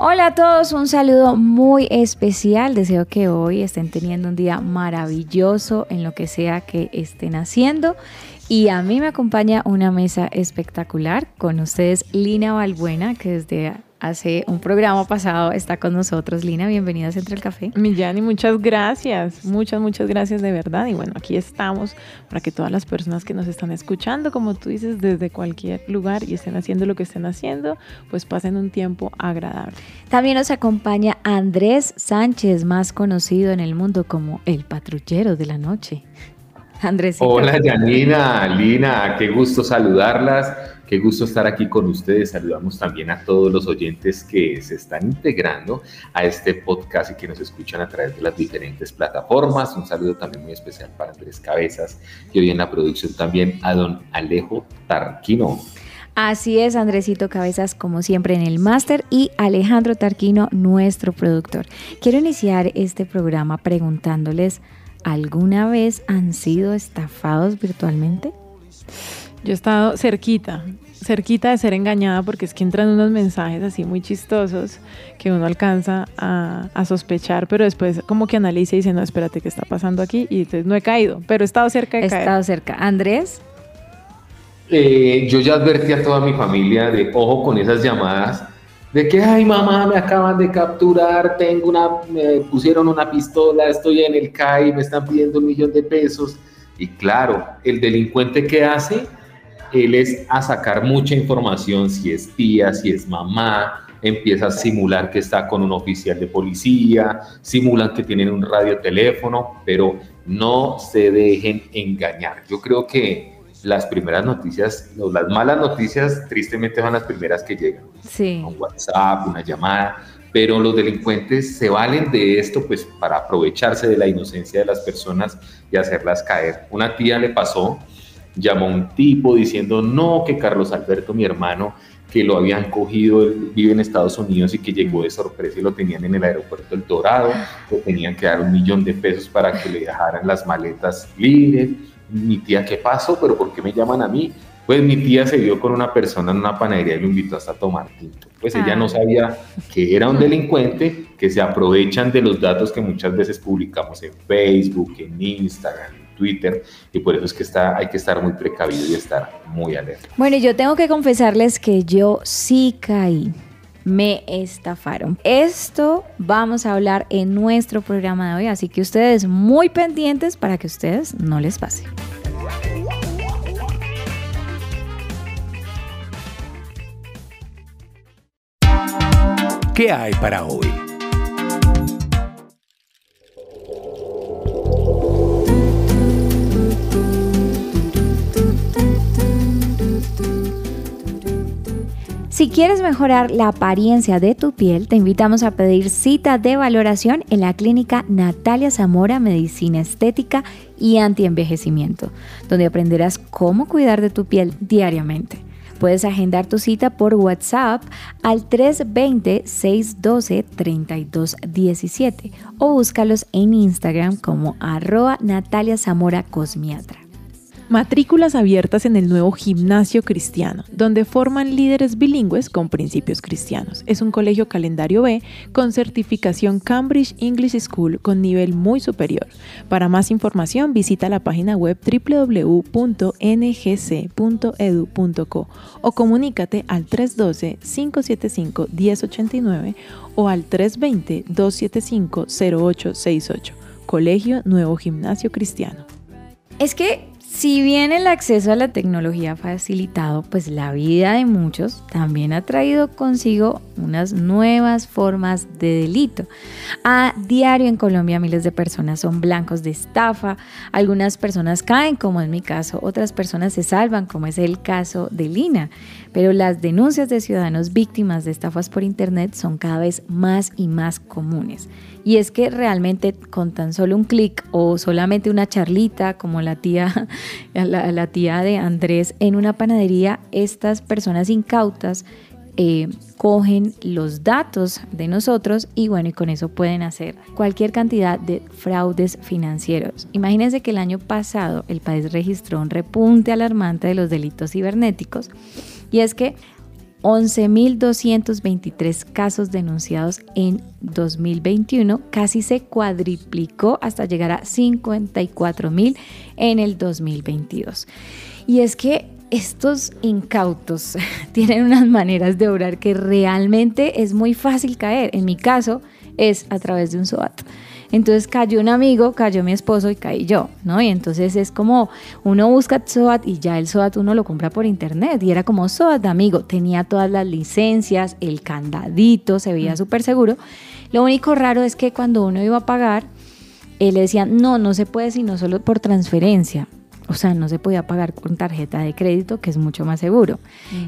Hola a todos, un saludo muy especial. Deseo que hoy estén teniendo un día maravilloso en lo que sea que estén haciendo. Y a mí me acompaña una mesa espectacular con ustedes Lina Balbuena, que desde hace un programa pasado está con nosotros. Lina, bienvenida a Central Café. Millani, muchas gracias, muchas, muchas gracias de verdad. Y bueno, aquí estamos para que todas las personas que nos están escuchando, como tú dices, desde cualquier lugar y estén haciendo lo que estén haciendo, pues pasen un tiempo agradable. También nos acompaña Andrés Sánchez, más conocido en el mundo como el patrullero de la noche. Andrés. Hola Janina, Lina, qué gusto saludarlas, qué gusto estar aquí con ustedes. Saludamos también a todos los oyentes que se están integrando a este podcast y que nos escuchan a través de las diferentes plataformas. Un saludo también muy especial para Andrés Cabezas y hoy en la producción también a don Alejo Tarquino. Así es, Andresito Cabezas, como siempre en el máster, y Alejandro Tarquino, nuestro productor. Quiero iniciar este programa preguntándoles, ¿alguna vez han sido estafados virtualmente? Yo he estado cerquita, cerquita de ser engañada porque es que entran unos mensajes así muy chistosos que uno alcanza a, a sospechar, pero después como que analiza y dice, no, espérate, ¿qué está pasando aquí? Y entonces no he caído, pero he estado cerca de He caer. estado cerca. Andrés, Eh, yo ya advertí a toda mi familia de ojo con esas llamadas de que, ay mamá, me acaban de capturar, tengo una, me pusieron una pistola, estoy en el CAI, me están pidiendo un millón de pesos. Y claro, el delincuente que hace, él es a sacar mucha información, si es tía, si es mamá, empieza a simular que está con un oficial de policía, simulan que tienen un radioteléfono, pero no se dejen engañar. Yo creo que las primeras noticias, no, las malas noticias, tristemente son las primeras que llegan. sí. Un WhatsApp, una llamada, pero los delincuentes se valen de esto pues para aprovecharse de la inocencia de las personas y hacerlas caer. Una tía le pasó, llamó a un tipo diciendo, no, que Carlos Alberto, mi hermano, que lo habían cogido, él vive en Estados Unidos y que llegó de sorpresa y lo tenían en el aeropuerto El Dorado, le tenían que dar un millón de pesos para que le dejaran las maletas libres. Mi tía, ¿qué pasó? ¿Pero por qué me llaman a mí? Pues mi tía se vio con una persona en una panadería y lo invitó hasta a tomar tinto. Pues ella Ah. no sabía que era un delincuente, que se aprovechan de los datos que muchas veces publicamos en Facebook, en Instagram, Twitter, y por eso es que está, hay que estar muy precavido y estar muy alerta. Bueno, yo tengo que confesarles que yo sí caí. Me estafaron. Esto vamos a hablar en nuestro programa de hoy, así que ustedes muy pendientes para que a ustedes no les pase. ¿Qué hay para hoy? Quieres mejorar la apariencia de tu piel, te invitamos a pedir cita de valoración en la clínica Natalia Zamora Medicina Estética y Antienvejecimiento, donde aprenderás cómo cuidar de tu piel diariamente. Puedes agendar tu cita por WhatsApp al 320-612-3217 o búscalos en Instagram como arroba Natalia Zamora Cosmiatra. Matrículas abiertas en el nuevo gimnasio cristiano, donde forman líderes bilingües con principios cristianos. Es un colegio calendario B con certificación Cambridge English School con nivel muy superior. Para más información visita la página web www.ngc.edu.co o comunícate al 312-575-1089 o al 320-275-0868. Colegio Nuevo Gimnasio Cristiano. Es que si bien el acceso a la tecnología ha facilitado pues la vida de muchos, también ha traído consigo unas nuevas formas de delito. A diario en Colombia miles de personas son blancos de estafa, algunas personas caen como en mi caso, otras personas se salvan como es el caso de Lina, pero las denuncias de ciudadanos víctimas de estafas por internet son cada vez más y más comunes. Y es que realmente con tan solo un clic o solamente una charlita como la tía a la, tía de Andrés en una panadería, estas personas incautas eh, cogen los datos de nosotros y bueno, y con eso pueden hacer cualquier cantidad de fraudes financieros. Imagínense que el año pasado el país registró un repunte alarmante de los delitos cibernéticos y es que 11.223 casos denunciados en 2021, casi se cuadriplicó hasta llegar a 54.000 en el 2022. Y es que estos incautos tienen unas maneras de obrar que realmente es muy fácil caer. En mi caso es a través de un SOAT. Entonces cayó un amigo, cayó mi esposo y caí yo, ¿no? Y entonces es como uno busca SOAT y ya el SOAT uno lo compra por internet y era como SOAT amigo, tenía todas las licencias, el candadito, se veía súper seguro. Lo único raro es que cuando uno iba a pagar, él le decía, no, no se puede sino solo por transferencia. O sea, no se podía pagar con tarjeta de crédito, que es mucho más seguro.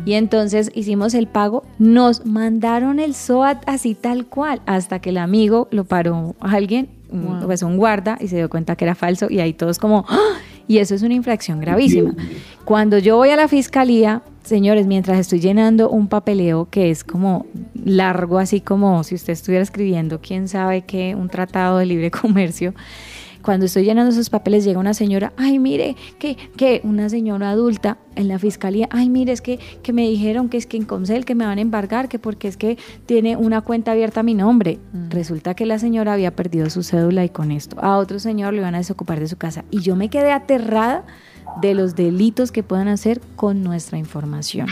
Y entonces hicimos el pago, nos mandaron el SOAT así tal cual, hasta que el amigo lo paró a alguien, un- pues un guarda, y se dio cuenta que era falso, y ahí todos como, ¡Ah! y eso es una infracción gravísima. Cuando yo voy a la fiscalía, señores, mientras estoy llenando un papeleo que es como largo, así como si usted estuviera escribiendo, quién sabe qué, un tratado de libre comercio, cuando estoy llenando esos papeles llega una señora, ay mire, que, que una señora adulta en la fiscalía, ay mire, es que, que me dijeron que es que en Comcel que me van a embargar, que porque es que tiene una cuenta abierta a mi nombre. Resulta que la señora había perdido su cédula y con esto a otro señor le iban a desocupar de su casa. Y yo me quedé aterrada de los delitos que puedan hacer con nuestra información.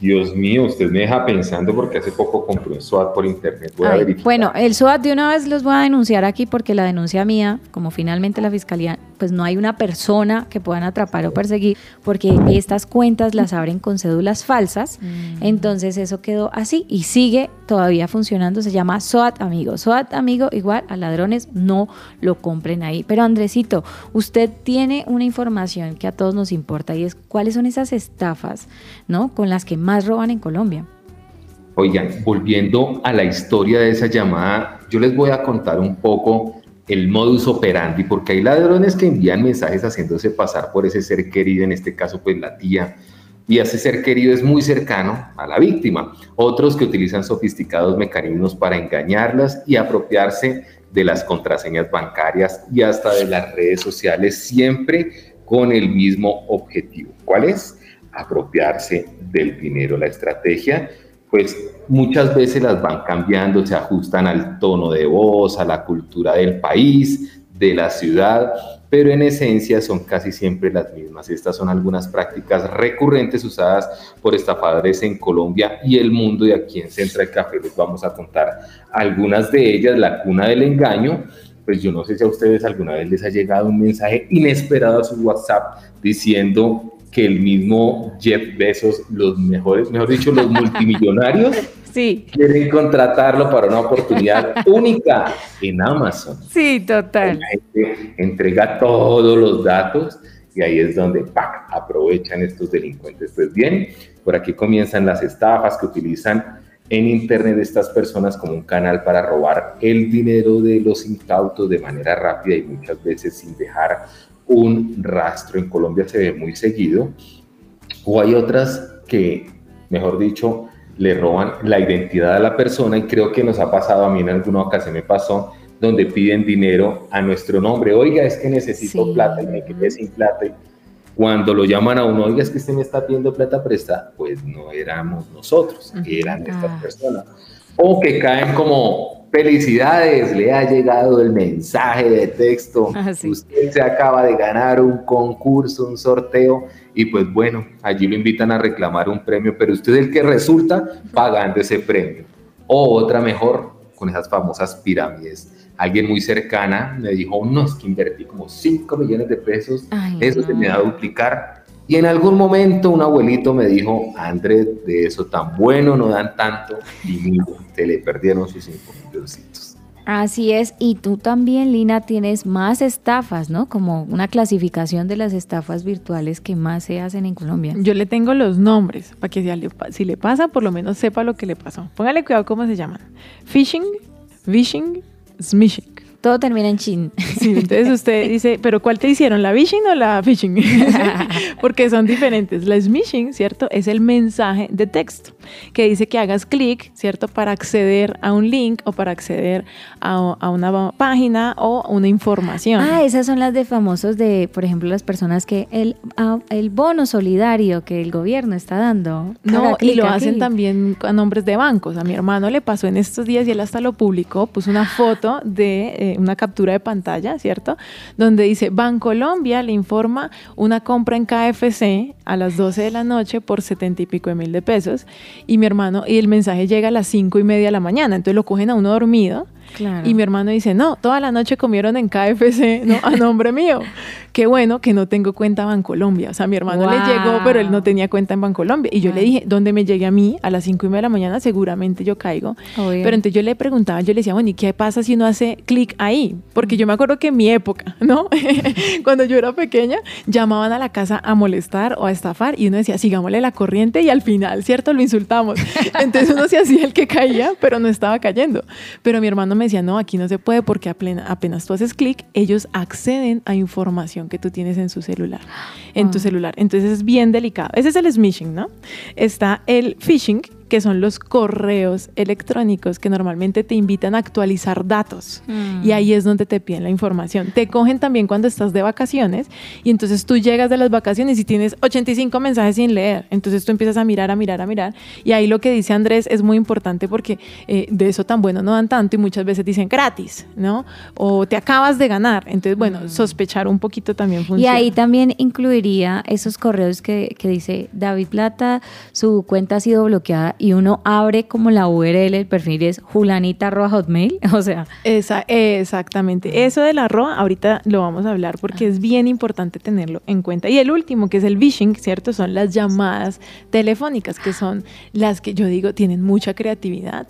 Dios mío, usted me deja pensando porque hace poco compré un SWAT por internet. Voy Ay, bueno, el SOAT de una vez los voy a denunciar aquí porque la denuncia mía, como finalmente la fiscalía, pues no hay una persona que puedan atrapar o perseguir porque estas cuentas las abren con cédulas falsas. Entonces eso quedó así y sigue todavía funcionando. Se llama SOAT amigo. SOAT amigo igual a ladrones, no lo compren ahí. Pero Andresito, usted tiene una información que a todos nos importa y es cuáles son esas estafas, ¿no? Con las que más roban en Colombia. Oigan, volviendo a la historia de esa llamada, yo les voy a contar un poco el modus operandi, porque hay ladrones que envían mensajes haciéndose pasar por ese ser querido, en este caso pues la tía, y ese ser querido es muy cercano a la víctima. Otros que utilizan sofisticados mecanismos para engañarlas y apropiarse de las contraseñas bancarias y hasta de las redes sociales, siempre con el mismo objetivo. ¿Cuál es? Apropiarse del dinero. La estrategia pues muchas veces las van cambiando, se ajustan al tono de voz, a la cultura del país, de la ciudad, pero en esencia son casi siempre las mismas. Estas son algunas prácticas recurrentes usadas por estafadores en Colombia y el mundo y aquí en Central Café les vamos a contar algunas de ellas, la cuna del engaño. Pues yo no sé si a ustedes alguna vez les ha llegado un mensaje inesperado a su WhatsApp diciendo que el mismo Jeff Bezos, los mejores, mejor dicho, los multimillonarios, Sí, quieren contratarlo para una oportunidad única en Amazon. sí, total. La gente entrega todos los datos y ahí es donde ¡pac! aprovechan estos delincuentes. Pues bien, por aquí comienzan las estafas que utilizan en Internet estas personas como un canal para robar el dinero de los incautos de manera rápida y muchas veces sin dejar un rastro. En Colombia se ve muy seguido. O hay otras que, mejor dicho, le roban la identidad a la persona y creo que nos ha pasado, a mí en alguna ocasión me pasó, donde piden dinero a nuestro nombre. Oiga, es que necesito Sí. plata y me quedé sin plata. Cuando lo llaman a uno, oiga, es que usted me está pidiendo plata prestada, pues no éramos nosotros, eran estas Ah. personas. O que caen como, felicidades, le ha llegado el mensaje de texto, Ah, sí. usted se acaba de ganar un concurso, un sorteo, y pues bueno, allí lo invitan a reclamar un premio, pero usted es el que resulta pagando ese premio. O otra mejor, con esas famosas pirámides. Alguien muy cercana me dijo, no, es que invertí como 5 millones de pesos, Ay, eso se no. me va a duplicar. Y en algún momento un abuelito me dijo, Andrés, de eso tan bueno no dan tanto, y mira, se le perdieron sus 5 milloncitos. Así es, y tú también, Lina, tienes más estafas, ¿no? Como una clasificación de las estafas virtuales que más se hacen en Colombia. Yo le tengo los nombres para que si le, pa- si le pasa, por lo menos sepa lo que le pasó. Póngale cuidado cómo se llaman. Phishing, vishing, smishing. Todo termina en chin. Sí, entonces usted dice, ¿pero cuál te hicieron? ¿La phishing o la phishing? Porque son diferentes. La smishing, ¿cierto? Es el mensaje de texto que dice que hagas clic, ¿cierto? Para acceder a un link o para acceder a, a una página o una información. Ah, esas son las de famosos de, por ejemplo, las personas que el, ah, el bono solidario que el gobierno está dando. No, y lo hacen también a nombres de bancos. A mi hermano le pasó en estos días y él hasta lo publicó, puso una foto de eh, una captura de pantalla, ¿cierto? Donde dice, Bancolombia le informa una compra en KFC a las 12 de la noche por 70 y pico de mil de pesos. Y mi hermano, y el mensaje llega a las 5 y media de la mañana. Entonces lo cogen a uno dormido. Claro. Y mi hermano dice, no, toda la noche comieron en KFC, ¿no? A nombre mío. Qué bueno que no tengo cuenta Bancolombia. O sea, mi hermano le Wow. llegó, pero él no tenía cuenta en Bancolombia. Y yo le Ay. dije, donde me llegue a mí a las 5 y media de la mañana, seguramente yo caigo. Obvio. Pero entonces yo le preguntaba, yo le decía, bueno, ¿y qué pasa si uno hace clic ahí? Porque yo me acuerdo que en mi época, ¿no? Cuando yo era pequeña, llamaban a la casa a molestar o a estafar y uno decía, sigámosle la corriente y al final, ¿cierto? Lo insultamos. Entonces uno se hacía el que caía, pero no estaba cayendo. Pero mi hermano me decía, no, aquí no se puede porque apenas tú haces clic, ellos acceden a información que tú tienes en su celular, en tu Ah. celular. Entonces es bien delicado. Ese es el smishing, ¿no? Está el phishing, que son los correos electrónicos que normalmente te invitan a actualizar datos. Mm. Y ahí es donde te piden la información. Te cogen también cuando estás de vacaciones y entonces tú llegas de las vacaciones y tienes 85 mensajes sin leer. Entonces tú empiezas a mirar, a mirar, a mirar. Y ahí lo que dice Andrés es muy importante porque eh, de eso tan bueno no dan tanto y muchas veces dicen gratis, ¿no? O te acabas de ganar. Entonces, bueno, sospechar un poquito también funciona. Y ahí también incluiría esos correos que, que dice David Plata, su cuenta ha sido bloqueada y uno abre como la URL, el perfil es julanita hotmail, o sea, Esa, exactamente. Eso del arroba, ahorita lo vamos a hablar porque es bien importante tenerlo en cuenta. Y el último, que es el phishing, ¿cierto? Son las llamadas telefónicas, que son las que yo digo tienen mucha creatividad.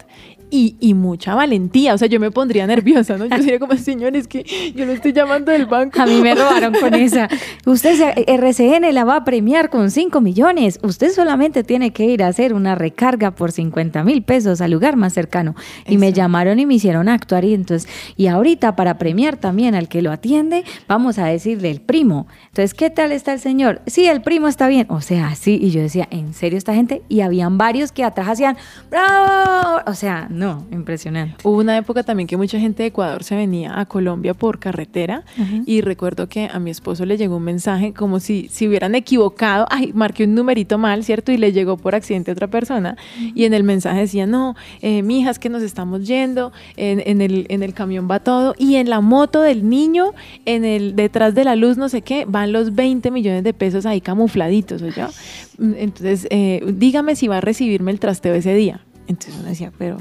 Y, y mucha valentía, o sea, yo me pondría nerviosa, ¿no? Yo sería como, señores, que yo lo estoy llamando del banco. a mí me robaron con esa. Usted se- RCN la va a premiar con 5 millones. Usted solamente tiene que ir a hacer una recarga por 50 mil pesos al lugar más cercano. Y me llamaron y me hicieron actuar y entonces, y ahorita para premiar también al que lo atiende, vamos a decirle el primo. Entonces, ¿qué tal está el señor? Sí, el primo está bien. O sea, sí. Y yo decía, ¿en serio esta gente? Y habían varios que atrás hacían, ¡bravo! O sea, no, impresionante. Hubo una época también que mucha gente de Ecuador se venía a Colombia por carretera y recuerdo que a mi esposo le llegó un mensaje como si se hubieran equivocado, ay, marqué un numerito mal, ¿cierto? Y le llegó por accidente a otra persona y en el mensaje decía, no, eh, mija, es que nos estamos yendo, en, en el, en el camión va todo y en la moto del niño, en el detrás de la luz, no sé qué, van los 20 millones de pesos ahí camufladitos, ¿o yo? Entonces, eh, dígame si va a recibirme el trasteo ese día. Entonces uno decía, pero...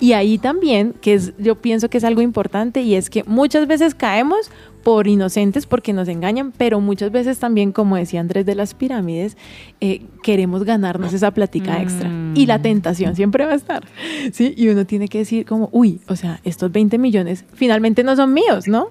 Y ahí también, que es, yo pienso que es algo importante, y es que muchas veces caemos por inocentes porque nos engañan, pero muchas veces también, como decía Andrés de las pirámides, eh, queremos ganarnos esa plática extra. Y la tentación siempre va a estar, ¿sí? Y uno tiene que decir como, uy, o sea, estos 20 millones finalmente no son míos, ¿no?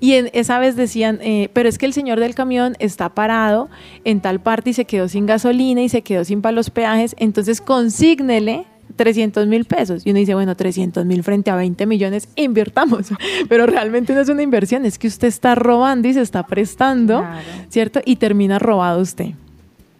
Y en, esa vez decían, eh, pero es que el señor del camión está parado en tal parte y se quedó sin gasolina y se quedó sin para los peajes, entonces consígnele 300 mil pesos. Y uno dice, bueno, 300 mil frente a 20 millones, invirtamos. Pero realmente no es una inversión, es que usted está robando y se está prestando, Claro. ¿cierto? Y termina robado usted.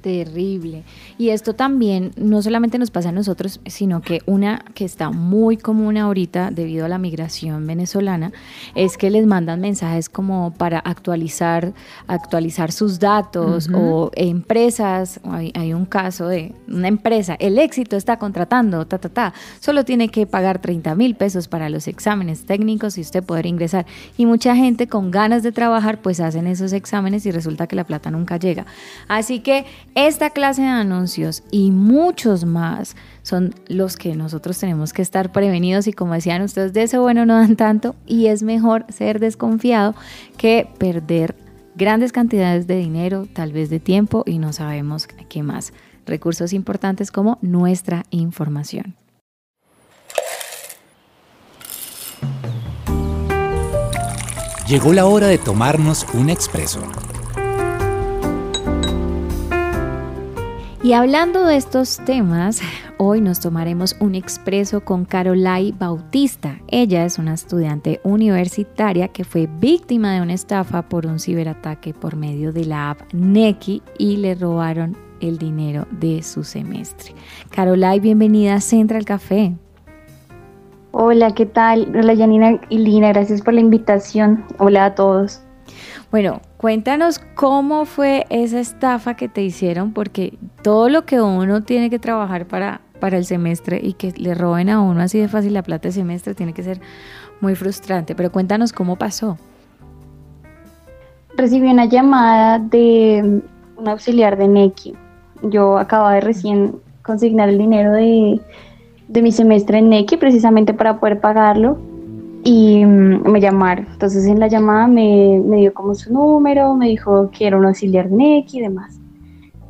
Terrible. Y esto también no solamente nos pasa a nosotros, sino que una que está muy común ahorita debido a la migración venezolana es que les mandan mensajes como para actualizar, actualizar sus datos o empresas. Hay, hay un caso de una empresa, el éxito está contratando, ta, ta, ta. Solo tiene que pagar 30 mil pesos para los exámenes técnicos y usted poder ingresar. Y mucha gente con ganas de trabajar pues hacen esos exámenes y resulta que la plata nunca llega. Así que esta clase de anuncios y muchos más son los que nosotros tenemos que estar prevenidos y como decían ustedes, de eso bueno no dan tanto y es mejor ser desconfiado que perder grandes cantidades de dinero, tal vez de tiempo y no sabemos qué más. Recursos importantes como nuestra información. Llegó la hora de tomarnos un expreso. Y hablando de estos temas, Hoy nos tomaremos un expreso con Carolai Bautista. Ella es una estudiante universitaria que fue víctima de una estafa por un ciberataque por medio de la app Neki y le robaron el dinero de su semestre. Carolai, bienvenida a Central Café. Hola, ¿qué tal? Hola, Janina y Lina, gracias por la invitación. Hola a todos. Bueno, cuéntanos cómo fue esa estafa que te hicieron, porque todo lo que uno tiene que trabajar para, para el semestre y que le roben a uno así de fácil la plata de semestre tiene que ser muy frustrante. Pero cuéntanos cómo pasó. Recibí una llamada de un auxiliar de Neki. Yo acababa de recién consignar el dinero de, de mi semestre en Neki precisamente para poder pagarlo y mm, me llamaron. Entonces en la llamada me, me, dio como su número, me dijo que era un auxiliar NEC y demás.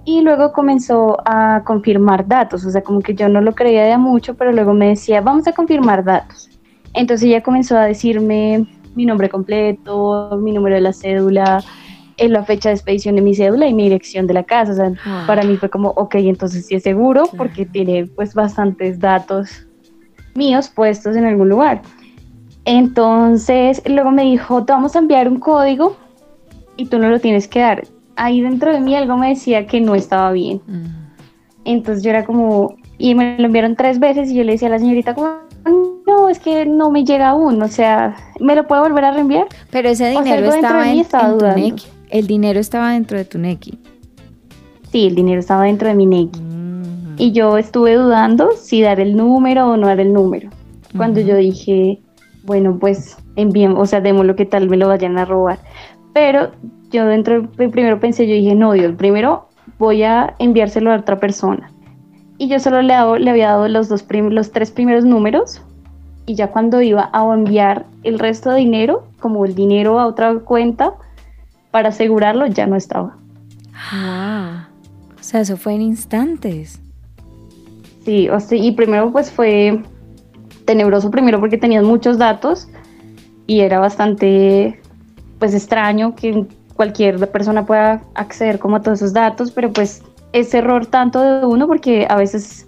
Y luego comenzó a confirmar datos, o sea, como que yo no lo creía de mucho, pero luego me decía, vamos a confirmar datos. Entonces ella comenzó a decirme mi nombre completo, mi número de la cédula, en la fecha de expedición de mi cédula y mi dirección de la casa. O sea, Ah. para mí fue como, ok, entonces sí es seguro porque tiene pues bastantes datos míos puestos en algún lugar. Entonces, luego me dijo, te vamos a enviar un código y tú no lo tienes que dar. Ahí dentro de mí algo me decía que no estaba bien. Entonces yo era como, y me lo enviaron tres veces y yo le decía a la señorita como, no, es que no me llega aún, o sea, ¿me lo puedo volver a reenviar? Pero ese O sea, dinero estaba de en, estaba en tu. Neki. El dinero estaba dentro de tu Neki. Sí, el dinero estaba dentro de mi Neki. Mm. Y yo estuve dudando si dar el número o no dar el número. Cuando yo dije, bueno, pues enviemos, o sea, démoslo que tal me lo vayan a robar. Pero yo dentro, primero pensé, yo dije, no, Dios, primero voy a enviárselo a otra persona. Y yo solo le, le había dado los, dos prim- los tres primeros números. Y ya cuando iba a enviar el resto de dinero, como el dinero a otra cuenta, para asegurarlo, ya no estaba. O sea, eso fue en instantes. Sí, o sea, y primero pues fue tenebroso primero porque tenías muchos datos y era bastante pues extraño que cualquier persona pueda acceder como a todos esos datos, pero pues es error tanto de uno porque a veces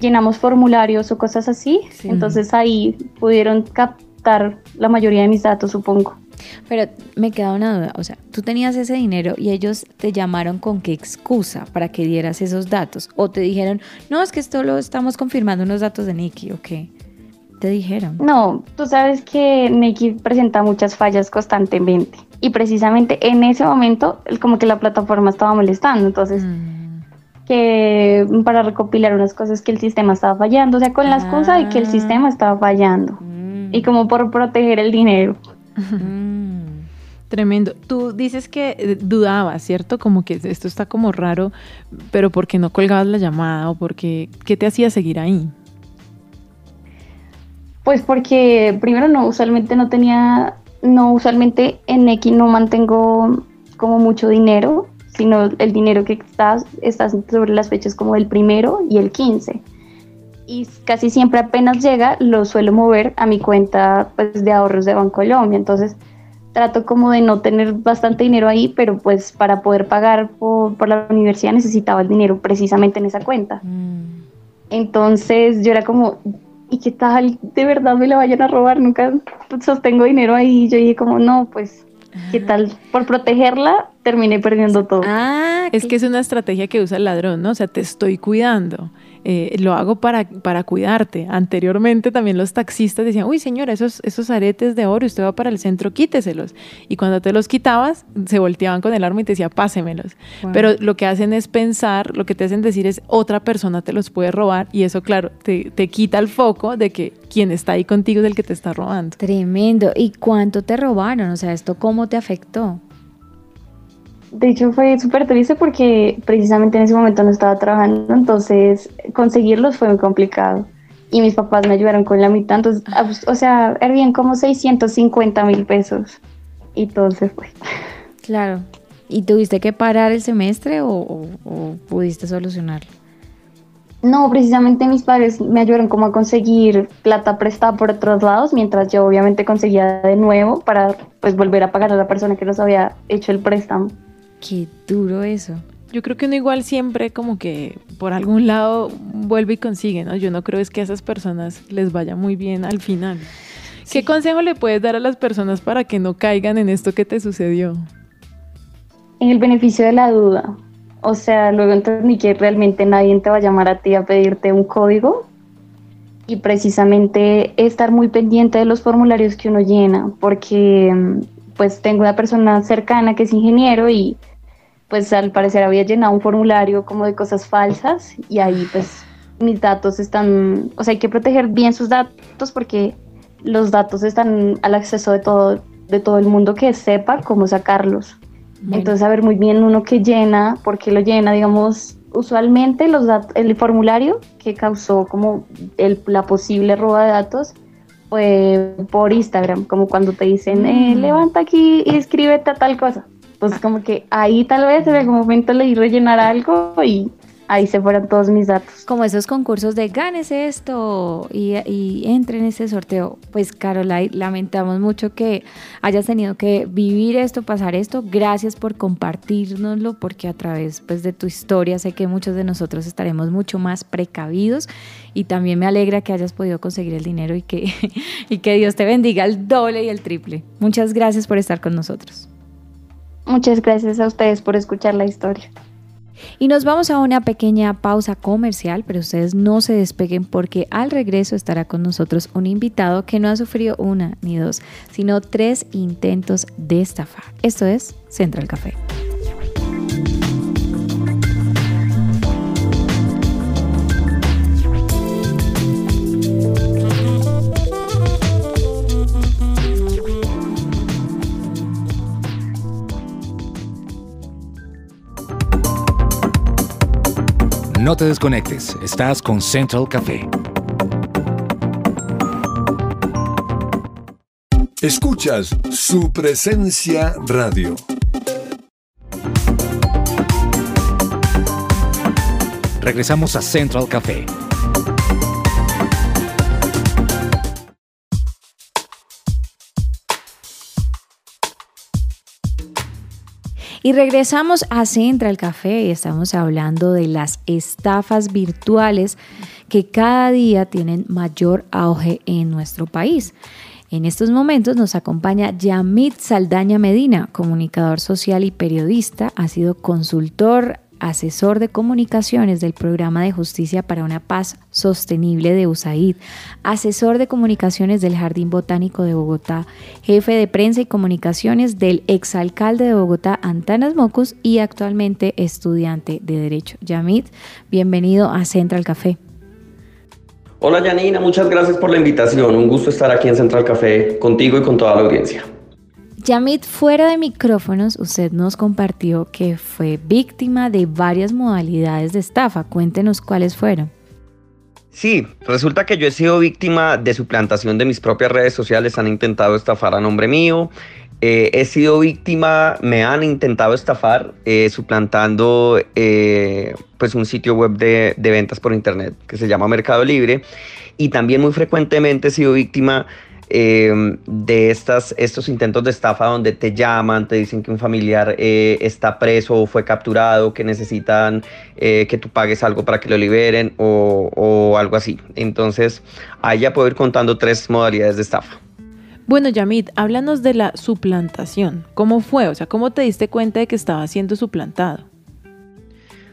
llenamos formularios o cosas así, Sí. entonces ahí pudieron captar la mayoría de mis datos, supongo. Pero me queda una duda, o sea, tú tenías ese dinero y ellos te llamaron con qué excusa para que dieras esos datos o te dijeron, no, es que esto lo estamos confirmando unos datos de Nicky, ¿o qué? Te dijeron. No, tú sabes que Neki presenta muchas fallas constantemente y precisamente en ese momento como que la plataforma estaba molestando, entonces Mm. que para recopilar unas cosas que el sistema estaba fallando, o sea, con la excusa de que el Ah. sistema estaba fallando Mm. y como por proteger el dinero. Mm. Tremendo. Tú dices que eh, dudabas, ¿cierto? Como que esto está como raro, pero ¿por qué no colgabas la llamada o por qué, qué te hacía seguir ahí? Pues porque primero no, usualmente no tenía, no, usualmente en X no mantengo como mucho dinero, sino el dinero que está, está sobre las fechas como el primero y el 15. Y casi siempre apenas llega, lo suelo mover a mi cuenta pues, de ahorros de Bancolombia. Entonces trato como de no tener bastante dinero ahí, pero pues para poder pagar por, por la universidad necesitaba el dinero precisamente en esa cuenta. Mm. Entonces yo era como, ¿y qué tal? ¿De verdad me la vayan a robar? Nunca sostengo dinero ahí. Y yo dije como, no, pues, ¿qué tal? Por protegerla terminé perdiendo todo. Ah, Es que es una estrategia que usa el ladrón, ¿no? O sea, te estoy cuidando. Eh, lo hago para, para cuidarte. Anteriormente también los taxistas decían, uy señora, esos, esos aretes de oro, usted va para el centro, quíteselos. Y cuando te los quitabas, se volteaban con el arma y te decía, pásemelos. Wow. Pero lo que hacen es pensar, lo que te hacen decir es, otra persona te los puede robar y eso, claro, te, te quita el foco de que quien está ahí contigo es el que te está robando. Tremendo. ¿Y cuánto te robaron? O sea, ¿esto cómo te afectó? De hecho fue súper triste porque precisamente en ese momento no estaba trabajando, entonces conseguirlos fue muy complicado. Y mis papás me ayudaron con la mitad, entonces, abs- o sea, eran como 650 mil pesos. Y todo se fue. Claro. ¿Y tuviste que parar el semestre o, o- o pudiste solucionarlo? No, precisamente mis padres me ayudaron como a conseguir plata prestada por otros lados, mientras yo obviamente conseguía de nuevo para pues volver a pagar a la persona que nos había hecho el préstamo. Qué duro eso. Yo creo que uno igual siempre como que por algún lado vuelve y consigue, ¿no? Yo no creo es que a esas personas les vaya muy bien al final. ¿Qué consejo le puedes dar a las personas para que no caigan en esto que te sucedió? En el beneficio de la duda. O sea, luego entonces ni que realmente nadie te va a llamar a ti a pedirte un código. Y precisamente estar muy pendiente de los formularios que uno llena, porque pues tengo una persona cercana que es ingeniero y pues al parecer había llenado un formulario como de cosas falsas y ahí pues mis datos están, o sea, hay que proteger bien sus datos porque los datos están al acceso de todo, de todo el mundo que sepa cómo sacarlos. Entonces, saber muy bien uno que llena, por qué lo llena, digamos, usualmente los el formulario que causó como el, la posible roba de datos fue por Instagram, como cuando te dicen, eh, mm. levanta aquí y escríbete a tal cosa. Pues como que ahí tal vez en algún momento le di rellenar algo y ahí se fueron todos mis datos. Como esos concursos de ganes esto y, y entre en ese sorteo. Pues Caroline, lamentamos mucho que hayas tenido que vivir esto, pasar esto. Gracias por compartirnoslo porque a través pues, de tu historia sé que muchos de nosotros estaremos mucho más precavidos y también me alegra que hayas podido conseguir el dinero y que, y que Dios te bendiga el doble y el triple. Muchas gracias por estar con nosotros. Muchas gracias a ustedes por escuchar la historia. Y nos vamos a una pequeña pausa comercial, pero ustedes no se despeguen porque al regreso estará con nosotros un invitado que no ha sufrido una ni dos, sino tres intentos de estafa. Esto es Central Café. No te desconectes, estás con Central Café. Escuchas su presencia radio. Regresamos a Central Café. Y regresamos a Central Café y estamos hablando de las estafas virtuales que cada día tienen mayor auge en nuestro país. En estos momentos nos acompaña Yamit Saldaña Medina, comunicador social y periodista, ha sido consultor asesor de comunicaciones del Programa de Justicia para una Paz Sostenible de USAID, asesor de comunicaciones del Jardín Botánico de Bogotá, jefe de prensa y comunicaciones del exalcalde de Bogotá, Antanas Mocus, y actualmente estudiante de Derecho. Yamit, bienvenido a Central Café. Hola Janina, muchas gracias por la invitación. Un gusto estar aquí en Central Café contigo y con toda la audiencia. Yamit, fuera de micrófonos, usted nos compartió que fue víctima de varias modalidades de estafa. Cuéntenos cuáles fueron. Sí, resulta que yo he sido víctima de suplantación de mis propias redes sociales. Han intentado estafar a nombre mío. Eh, he sido víctima, me han intentado estafar eh, suplantando eh, pues un sitio web de, de ventas por internet que se llama Mercado Libre. Y también muy frecuentemente he sido víctima Em, de estas, estos intentos de estafa donde te llaman, te dicen que un familiar eh, está preso o fue capturado, que necesitan eh, que tú pagues algo para que lo liberen o, algo así. Entonces, ahí ya puedo ir contando tres modalidades de estafa. Bueno, Yamit, háblanos de la suplantación. ¿Cómo fue? O sea, ¿cómo te diste cuenta de que estaba siendo suplantado?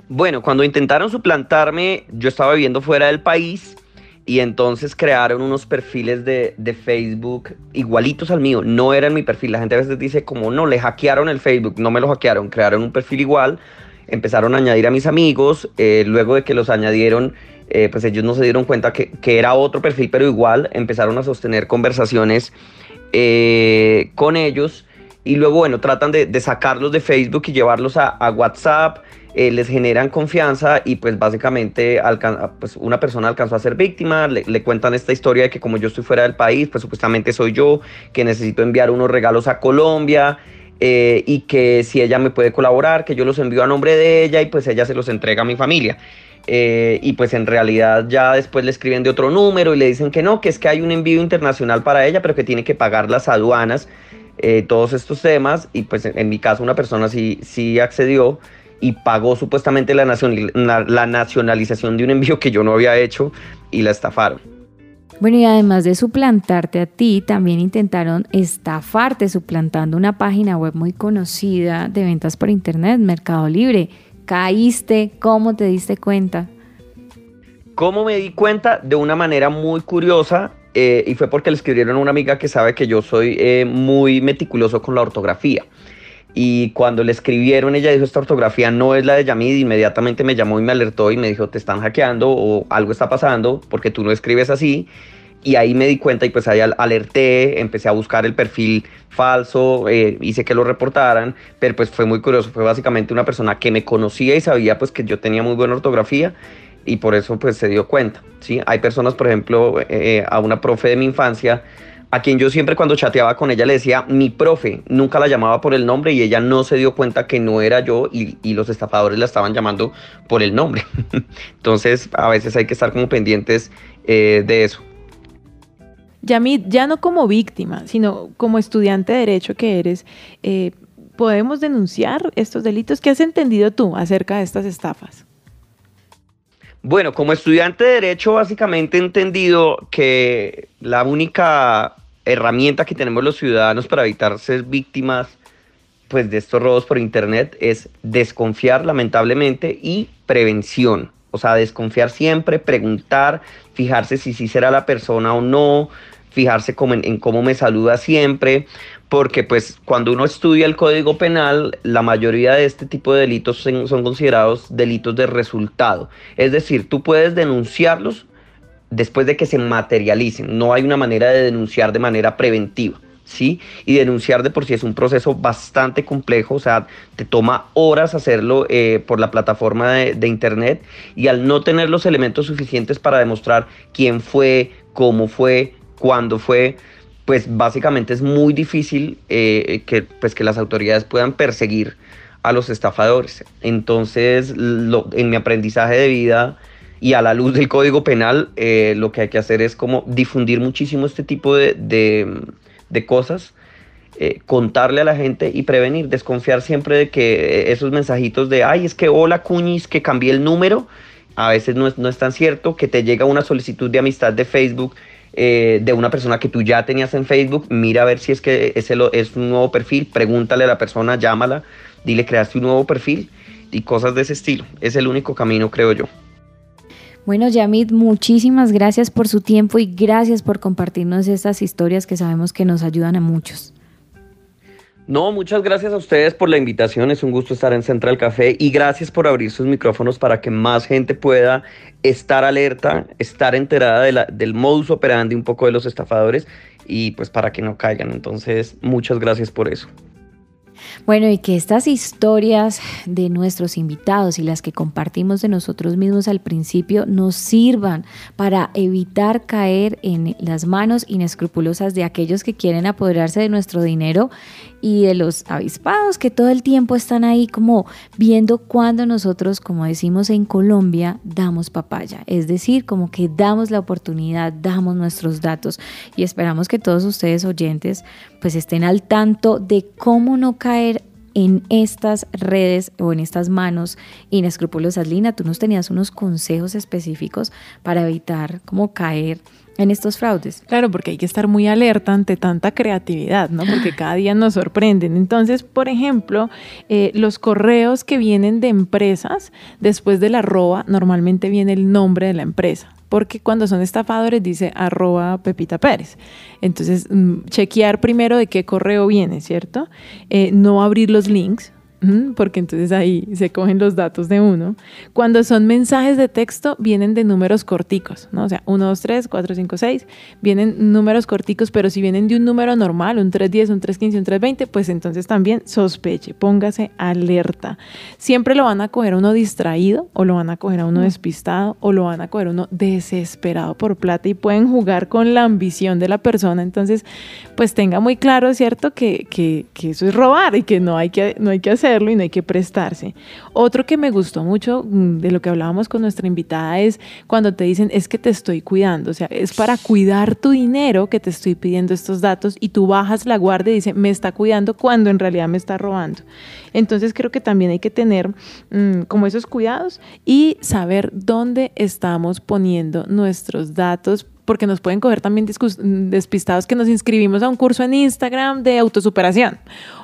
Bueno, cuando intentaron suplantarme, yo estaba viviendo fuera del país y entonces crearon unos perfiles de, Facebook igualitos al mío. No eran mi perfil. La gente a veces dice como no, le hackearon el Facebook. No me lo hackearon, crearon un perfil igual. Empezaron a añadir a mis amigos. Eh, luego de que los añadieron, eh, pues ellos no se dieron cuenta que, era otro perfil, pero igual empezaron a sostener conversaciones eh, con ellos. Y luego, bueno, tratan de, sacarlos de Facebook y llevarlos a, a WhatsApp. Eh, les generan confianza y pues básicamente pues una persona alcanzó a ser víctima, le, cuentan esta historia de que como yo estoy fuera del país, pues supuestamente soy yo, que necesito enviar unos regalos a Colombia. Eh, y que si ella me puede colaborar, que yo los envío a nombre de ella y pues ella se los entrega a mi familia. Eh, y pues en realidad ya después le escriben de otro número y le dicen que no, que es que hay un envío internacional para ella, pero que tiene que pagar las aduanas, todos estos temas. Y pues en, mi caso una persona sí, sí accedió y pagó supuestamente la, la nacionalización de un envío que yo no había hecho y la estafaron. Bueno, y además de suplantarte a ti, también intentaron estafarte suplantando una página web muy conocida de ventas por internet, Mercado Libre. ¿Caíste? ¿Cómo te diste cuenta? ¿Cómo me di cuenta? De una manera muy curiosa eh, y fue porque le escribieron a una amiga que sabe que yo soy eh, muy meticuloso con la ortografía. Y cuando le escribieron, ella dijo, esta ortografía no es la de Yamid, inmediatamente me llamó y me alertó y me dijo, te están hackeando o algo está pasando porque tú no escribes así. Y ahí me di cuenta y pues ahí alerté, empecé a buscar el perfil falso, eh, hice que lo reportaran, pero pues fue muy curioso, fue básicamente una persona que me conocía y sabía pues que yo tenía muy buena ortografía y por eso pues se dio cuenta, ¿sí? Hay personas, por ejemplo, eh, a una profe de mi infancia, a quien yo siempre cuando chateaba con ella le decía mi profe, nunca la llamaba por el nombre y ella no se dio cuenta que no era yo y, los estafadores la estaban llamando por el nombre. Entonces a veces hay que estar como pendientes eh, de eso. Yamit, ya no como víctima, sino como estudiante de derecho que eres, eh, ¿podemos denunciar estos delitos? ¿Qué has entendido tú acerca de estas estafas? Bueno, como estudiante de Derecho, básicamente he entendido que la única herramienta que tenemos los ciudadanos para evitar ser víctimas pues, de estos robos por Internet es desconfiar, lamentablemente, y prevención. O sea, desconfiar siempre, preguntar, fijarse si sí será la persona o no, fijarse en, cómo me saluda siempre, porque pues cuando uno estudia el Código Penal, la mayoría de este tipo de delitos son, considerados delitos de resultado. Es decir, tú puedes denunciarlos después de que se materialicen. No hay una manera de denunciar de manera preventiva. ¿Sí? Y denunciar de por sí es un proceso bastante complejo, o sea, te toma horas hacerlo eh, por la plataforma de, Internet y al no tener los elementos suficientes para demostrar quién fue, cómo fue, cuándo fue, pues básicamente es muy difícil eh, que, pues que las autoridades puedan perseguir a los estafadores. Entonces, en mi aprendizaje de vida y a la luz del Código Penal, eh, lo que hay que hacer es como difundir muchísimo este tipo de, de, cosas, eh, contarle a la gente y prevenir, desconfiar siempre de que esos mensajitos de, ay, es que hola Cuñis, que cambié el número, a veces no es, no es tan cierto, que te llega una solicitud de amistad de Facebook eh, de una persona que tú ya tenías en Facebook, mira a ver si es que es, es un nuevo perfil, pregúntale a la persona, llámala, dile creaste un nuevo perfil y cosas de ese estilo. Es el único camino, creo yo. Bueno, Yamit, muchísimas gracias por su tiempo y gracias por compartirnos estas historias que sabemos que nos ayudan a muchos. No, muchas gracias a ustedes por la invitación. Es un gusto estar en Central Café y gracias por abrir sus micrófonos para que más gente pueda estar alerta, estar enterada de del modus operandi un poco de los estafadores y pues para que no caigan. Entonces, muchas gracias por eso. Bueno, y que estas historias de nuestros invitados y las que compartimos de nosotros mismos al principio nos sirvan para evitar caer en las manos inescrupulosas de aquellos que quieren apoderarse de nuestro dinero y de los avispados que todo el tiempo están ahí como viendo cuando nosotros, como decimos en Colombia, damos papaya. Es decir, como que damos la oportunidad, damos nuestros datos y esperamos que todos ustedes oyentes pues estén al tanto de cómo no caer en estas redes o en estas manos inescrupulosas. Lina, tú nos tenías unos consejos específicos para evitar como caer en estos fraudes. Claro, porque hay que estar muy alerta ante tanta creatividad, ¿no? Porque cada día nos sorprenden. Entonces, por ejemplo, eh, los correos que vienen de empresas, después de la arroba, normalmente viene el nombre de la empresa. Porque cuando son estafadores dice arroba Pepita Pérez. Entonces, mm, chequear primero de qué correo viene, ¿cierto? Eh, no abrir los links, porque entonces ahí se cogen los datos de uno. Cuando son mensajes de texto, vienen de números corticos, ¿no? O sea, 1, 2, 3, 4, 5, 6, vienen números corticos, pero si vienen de un número normal, un 310, un 315, un 320, pues entonces también sospeche, póngase alerta. Siempre lo van a coger a uno distraído, o lo van a coger a uno despistado, o lo van a coger a uno desesperado por plata y pueden jugar con la ambición de la persona. Entonces, pues tenga muy claro, ¿cierto? Que, que, que eso es robar y que no hay que, no hay que hacer y no hay que prestarse. Otro que me gustó mucho mm, de lo que hablábamos con nuestra invitada es cuando te dicen es que te estoy cuidando, o sea, es para cuidar tu dinero que te estoy pidiendo estos datos y tú bajas la guardia y dices, me está cuidando cuando en realidad me está robando. Entonces creo que también hay que tener mm, como esos cuidados y saber dónde estamos poniendo nuestros datos porque nos pueden coger también despistados que nos inscribimos a un curso en Instagram de autosuperación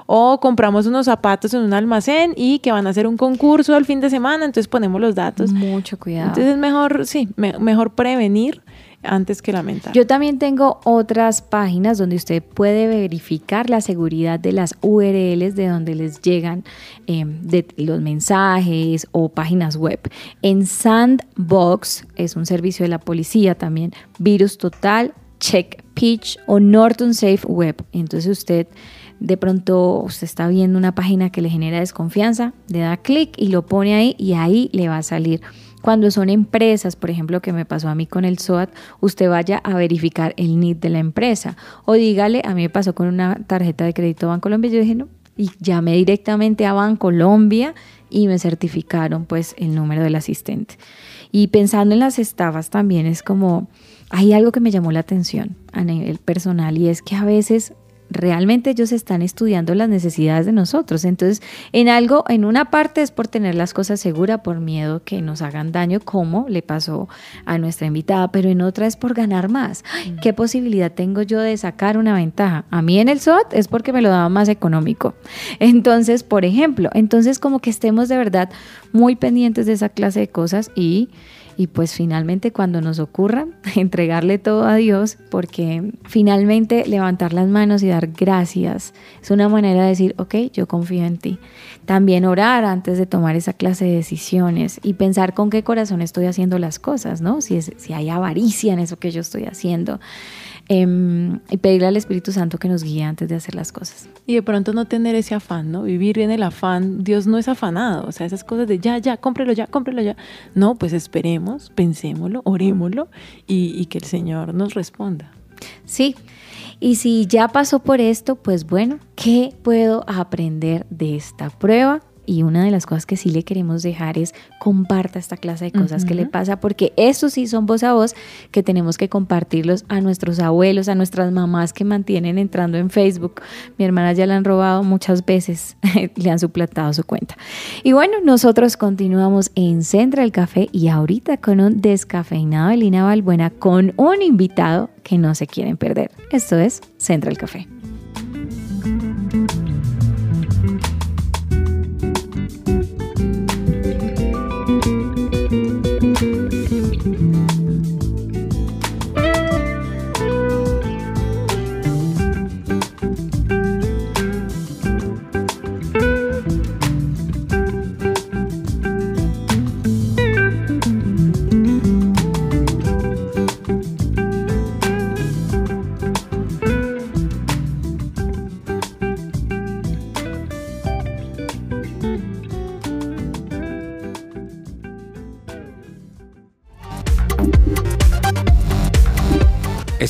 o compramos unos zapatos en un almacén y que van a hacer un concurso al fin de semana, entonces ponemos los datos. Mucho cuidado. Entonces es mejor, sí, mejor prevenir antes que lamentar. Yo también tengo otras páginas donde usted puede verificar la seguridad de las URLs de donde les llegan em, los mensajes o páginas web. En Sandbox es un servicio de la policía también, Virus Total, Check Pitch o Norton Safe Web. Entonces usted de pronto usted está viendo una página que le genera desconfianza, le da clic y lo pone ahí y ahí le va a salir cuando son empresas, por ejemplo, que me pasó a mí con el SOAT, usted vaya a verificar el NID de la empresa. O dígale, a mí me pasó con una tarjeta de crédito Bancolombia, yo dije, no, y llamé directamente a Bancolombia y me certificaron pues el número del asistente. Y pensando en las estafas también es como, hay algo que me llamó la atención a nivel personal y es que a veces realmente ellos están estudiando las necesidades de nosotros. Entonces, en algo, en una parte es por tener las cosas seguras, por miedo que nos hagan daño, como le pasó a nuestra invitada, pero en otra es por ganar más. ¿Qué posibilidad tengo yo de sacar una ventaja? A mí en el SOT es porque me lo daba más económico. Entonces, por ejemplo, entonces como que estemos de verdad muy pendientes de esa clase de cosas y y pues finalmente cuando nos ocurra, entregarle todo a Dios, porque finalmente levantar las manos y dar gracias es una manera de decir, ok, yo confío en ti. También orar antes de tomar esa clase de decisiones y pensar con qué corazón estoy haciendo las cosas, ¿no? Si, es, si hay avaricia en eso que yo estoy haciendo. Em, y pedirle al Espíritu Santo que nos guíe antes de hacer las cosas. Y de pronto no tener ese afán, ¿no? Vivir en el afán. Dios no es afanado, o sea, esas cosas de ya, ya, cómprelo ya, cómprelo ya. No, pues esperemos, pensémoslo, orémoslo y, y que el Señor nos responda. Sí, y si ya pasó por esto, pues bueno, ¿qué puedo aprender de esta prueba? Y una de las cosas que sí le queremos dejar es comparta esta clase de cosas que le pasa, porque eso sí son voz a voz que tenemos que compartirlos a nuestros abuelos, a nuestras mamás que mantienen entrando en Facebook. Mi hermana ya la han robado muchas veces, le han suplatado su cuenta. Y bueno, nosotros continuamos en Central Café y ahorita con un descafeinado de Lina Balbuena con un invitado que no se quieren perder. Esto es Central Café.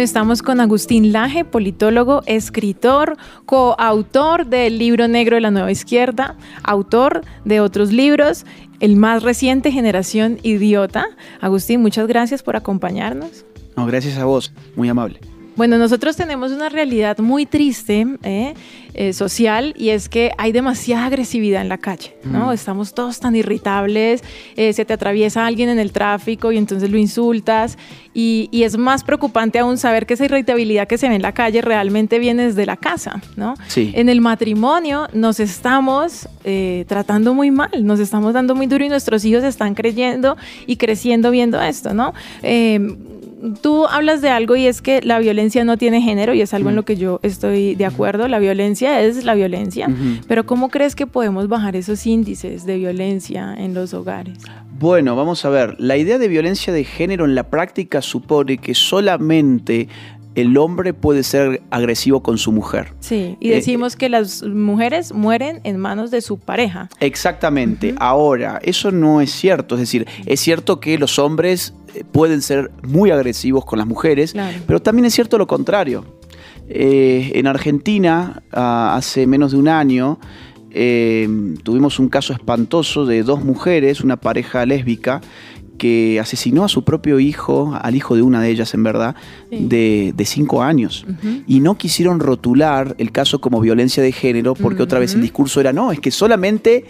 Estamos con Agustín Laje, politólogo, escritor, coautor del libro negro de la nueva izquierda, autor de otros libros, el más reciente, Generación Idiota. Agustín, muchas gracias por acompañarnos. No, gracias a vos, muy amable. Bueno, nosotros tenemos una realidad muy triste, ¿eh? Eh, social y es que hay demasiada agresividad en la calle, ¿no? Mm. Estamos todos tan irritables, eh, se te atraviesa alguien en el tráfico y entonces lo insultas y, es más preocupante aún saber que esa irritabilidad que se ve en la calle realmente viene desde la casa, ¿no? Sí. En el matrimonio nos estamos eh, tratando muy mal, nos estamos dando muy duro y nuestros hijos están creyendo y creciendo viendo esto, ¿no? Tú hablas de algo y es que la violencia no tiene género y es algo en lo que yo estoy de acuerdo. La violencia es la violencia. Pero ¿cómo crees que podemos bajar esos índices de violencia en los hogares? Bueno, vamos a ver. La idea de violencia de género en la práctica supone que solamente el hombre puede ser agresivo con su mujer. Sí, y decimos que las mujeres mueren en manos de su pareja. Exactamente. Ahora, eso no es cierto. Es decir, es cierto que los hombres eh, pueden ser muy agresivos con las mujeres, pero también es cierto lo contrario. Eh, en Argentina, ah, hace menos de un año, eh, tuvimos un caso espantoso de dos mujeres, una pareja lésbica, que asesinó a su propio hijo, al hijo de una de ellas en verdad, de, cinco años. Y no quisieron rotular el caso como violencia de género porque otra vez el discurso era, no, es que solamente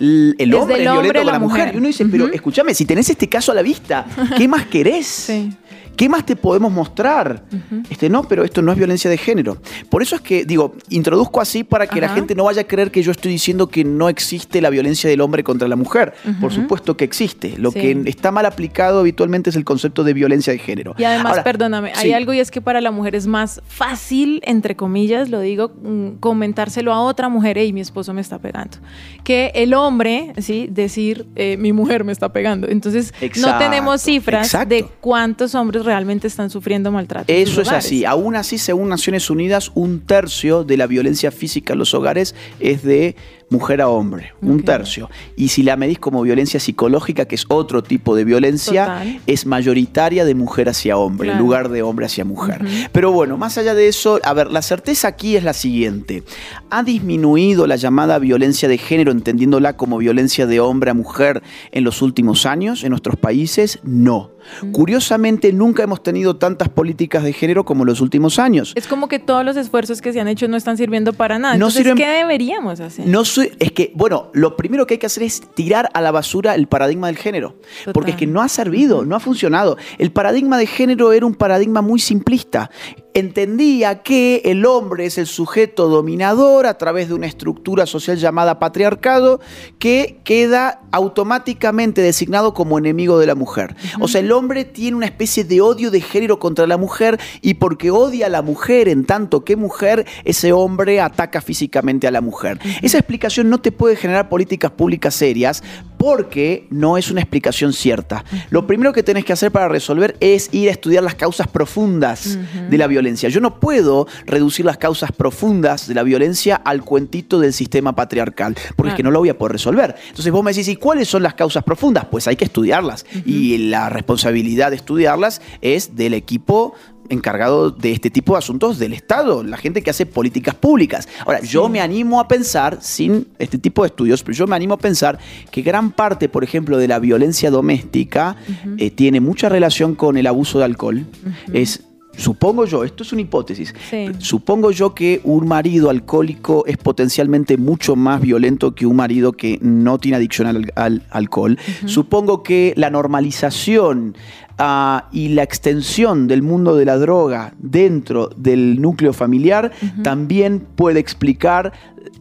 el hombre es violento con la, mujer. Y uno dice, pero escúchame, si tenés este caso a la vista, ¿qué más querés? Sí. ¿Qué más te podemos mostrar? este, no, pero esto no es violencia de género. Por eso es que, digo, introduzco así para que la gente no vaya a creer que yo estoy diciendo que no existe la violencia del hombre contra la mujer. Por supuesto que existe. Lo que está mal aplicado habitualmente es el concepto de violencia de género. Y además, perdóname, hay algo y es que para la mujer es más fácil, entre comillas, lo digo, mm, comentárselo a otra mujer, y mi esposo me está pegando, que el hombre, ¿sí? Decir, eh, mi mujer me está pegando. Entonces, no tenemos cifras de cuántos hombres realmente están sufriendo maltrato. Eso es así. Aún así, según Naciones Unidas, un tercio de la violencia física en los hogares es de mujer a hombre, un tercio. Y si la medís como violencia psicológica, que es otro tipo de violencia, es mayoritaria de mujer hacia hombre, en lugar de hombre hacia mujer. Pero bueno, más allá de eso, a ver, la certeza aquí es la siguiente. ¿Ha disminuido la llamada violencia de género, entendiéndola como violencia de hombre a mujer en los últimos años en nuestros países? No. Curiosamente, nunca hemos tenido tantas políticas de género como en los últimos años. Es como que todos los esfuerzos que se han hecho no están sirviendo para nada. Entonces, ¿qué deberíamos hacer? No, es que, bueno, lo primero que hay que hacer es tirar a la basura el paradigma del género. Porque es que no ha servido, no ha funcionado. El paradigma de género era un paradigma muy simplista entendía que el hombre es el sujeto dominador a través de una estructura social llamada patriarcado que queda automáticamente designado como enemigo de la mujer. O sea, el hombre tiene una especie de odio de género contra la mujer y porque odia a la mujer en tanto que mujer, ese hombre ataca físicamente a la mujer. Esa explicación no te puede generar políticas públicas serias porque no es una explicación cierta. Lo primero que tenés que hacer para resolver es ir a estudiar las causas profundas de la violencia yo no puedo reducir las causas profundas de la violencia al cuentito del sistema patriarcal, porque es que no lo voy a poder resolver. Entonces vos me decís, ¿y cuáles son las causas profundas? Pues hay que estudiarlas. Y la responsabilidad de estudiarlas es del equipo encargado de este tipo de asuntos del Estado, la gente que hace políticas públicas. Ahora, yo me animo a pensar, sin este tipo de estudios, pero yo me animo a pensar que gran parte, por ejemplo, de la violencia doméstica eh, tiene mucha relación con el abuso de alcohol. Es Supongo yo, esto es una hipótesis, supongo yo que un marido alcohólico es potencialmente mucho más violento que un marido que no tiene adicción al, alcohol. Supongo que la normalización ah, y la extensión del mundo de la droga dentro del núcleo familiar también puede explicar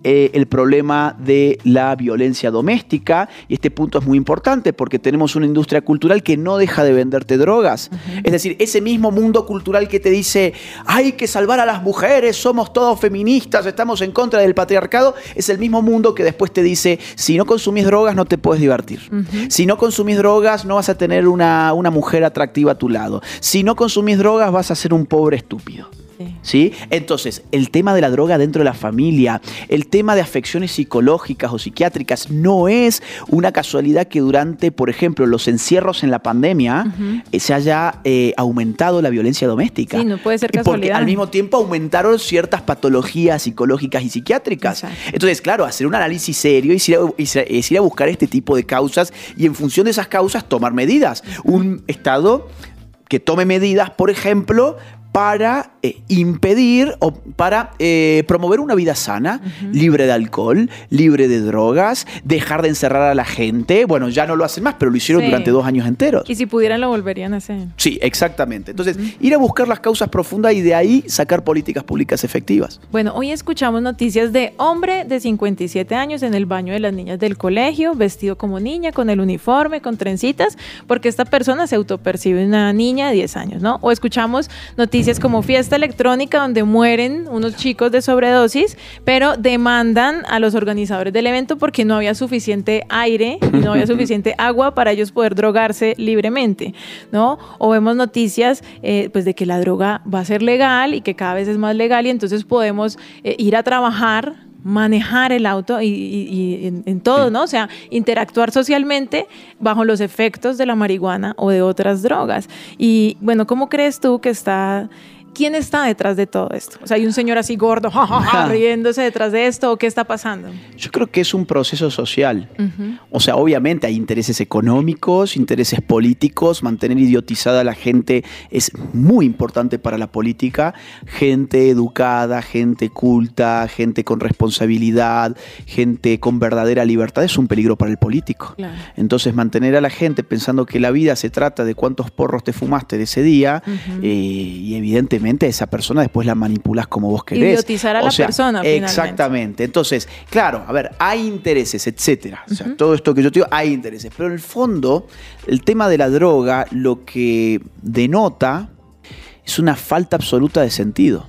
eh, el problema de la violencia doméstica. Y este punto es muy importante porque tenemos una industria cultural que no deja de venderte drogas. Es decir, ese mismo mundo cultural que te dice, hay que salvar a las mujeres, somos todos feministas, estamos en contra del patriarcado, es el mismo mundo que después te dice, si no consumís drogas no te puedes divertir. Si no consumís drogas no vas a tener una, una mujer atractiva a tu lado. Si no consumís drogas vas a ser un pobre estúpido. Sí. Entonces, el tema de la droga dentro de la familia, el tema de afecciones psicológicas o psiquiátricas, no es una casualidad que durante, por ejemplo, los encierros en la pandemia eh, se haya eh, aumentado la violencia doméstica. Sí, no puede ser casualidad. Porque al mismo tiempo aumentaron ciertas patologías psicológicas y psiquiátricas. Entonces, claro, hacer un análisis serio es ir, a, buscar este tipo de causas y en función de esas causas tomar medidas. Un Estado que tome medidas, por ejemplo, para eh, impedir o para eh, promover una vida sana, libre de alcohol, libre de drogas, dejar de encerrar a la gente. Bueno, ya no lo hacen más, pero lo hicieron Sí. durante dos años enteros. Y si pudieran lo volverían a hacer. Sí, exactamente. Entonces, ir a buscar las causas profundas y de ahí sacar políticas públicas efectivas. Bueno, hoy escuchamos noticias de hombre de 57 años en el baño de las niñas del colegio, vestido como niña, con el uniforme, con trencitas, porque esta persona se autopercibe una niña de 10 años, ¿no? O escuchamos noticias como fiesta electrónica donde mueren unos chicos de sobredosis, pero demandan a los organizadores del evento porque no había suficiente aire y no había suficiente agua para ellos poder drogarse libremente, ¿no? O vemos noticias eh, pues de que la droga va a ser legal y que cada vez es más legal y entonces podemos eh, ir a trabajar manejar el auto y, y- y en, en todo, ¿no? O sea, interactuar socialmente bajo los efectos de la marihuana o de otras drogas. Y bueno, ¿cómo crees tú que está... ¿Quién está detrás de todo esto? O sea, hay un señor así gordo, ja, ja, ja, riéndose detrás de esto, ¿o qué está pasando? Yo creo que es un proceso social. O sea, obviamente hay intereses económicos, intereses políticos, mantener idiotizada a la gente es muy importante para la política. Gente educada, gente culta, gente con responsabilidad, gente con verdadera libertad es un peligro para el político. Claro. Entonces, mantener a la gente pensando que la vida se trata de cuántos porros te fumaste de ese día, eh, y evidentemente esa persona después la manipulas como vos querés. Idiotizar a O la sea, persona, finalmente. Exactamente. Entonces, claro, a ver, hay intereses, etcétera. O sea, todo esto que yo te digo, hay intereses. Pero en el fondo, el tema de la droga lo que denota es una falta absoluta de sentido.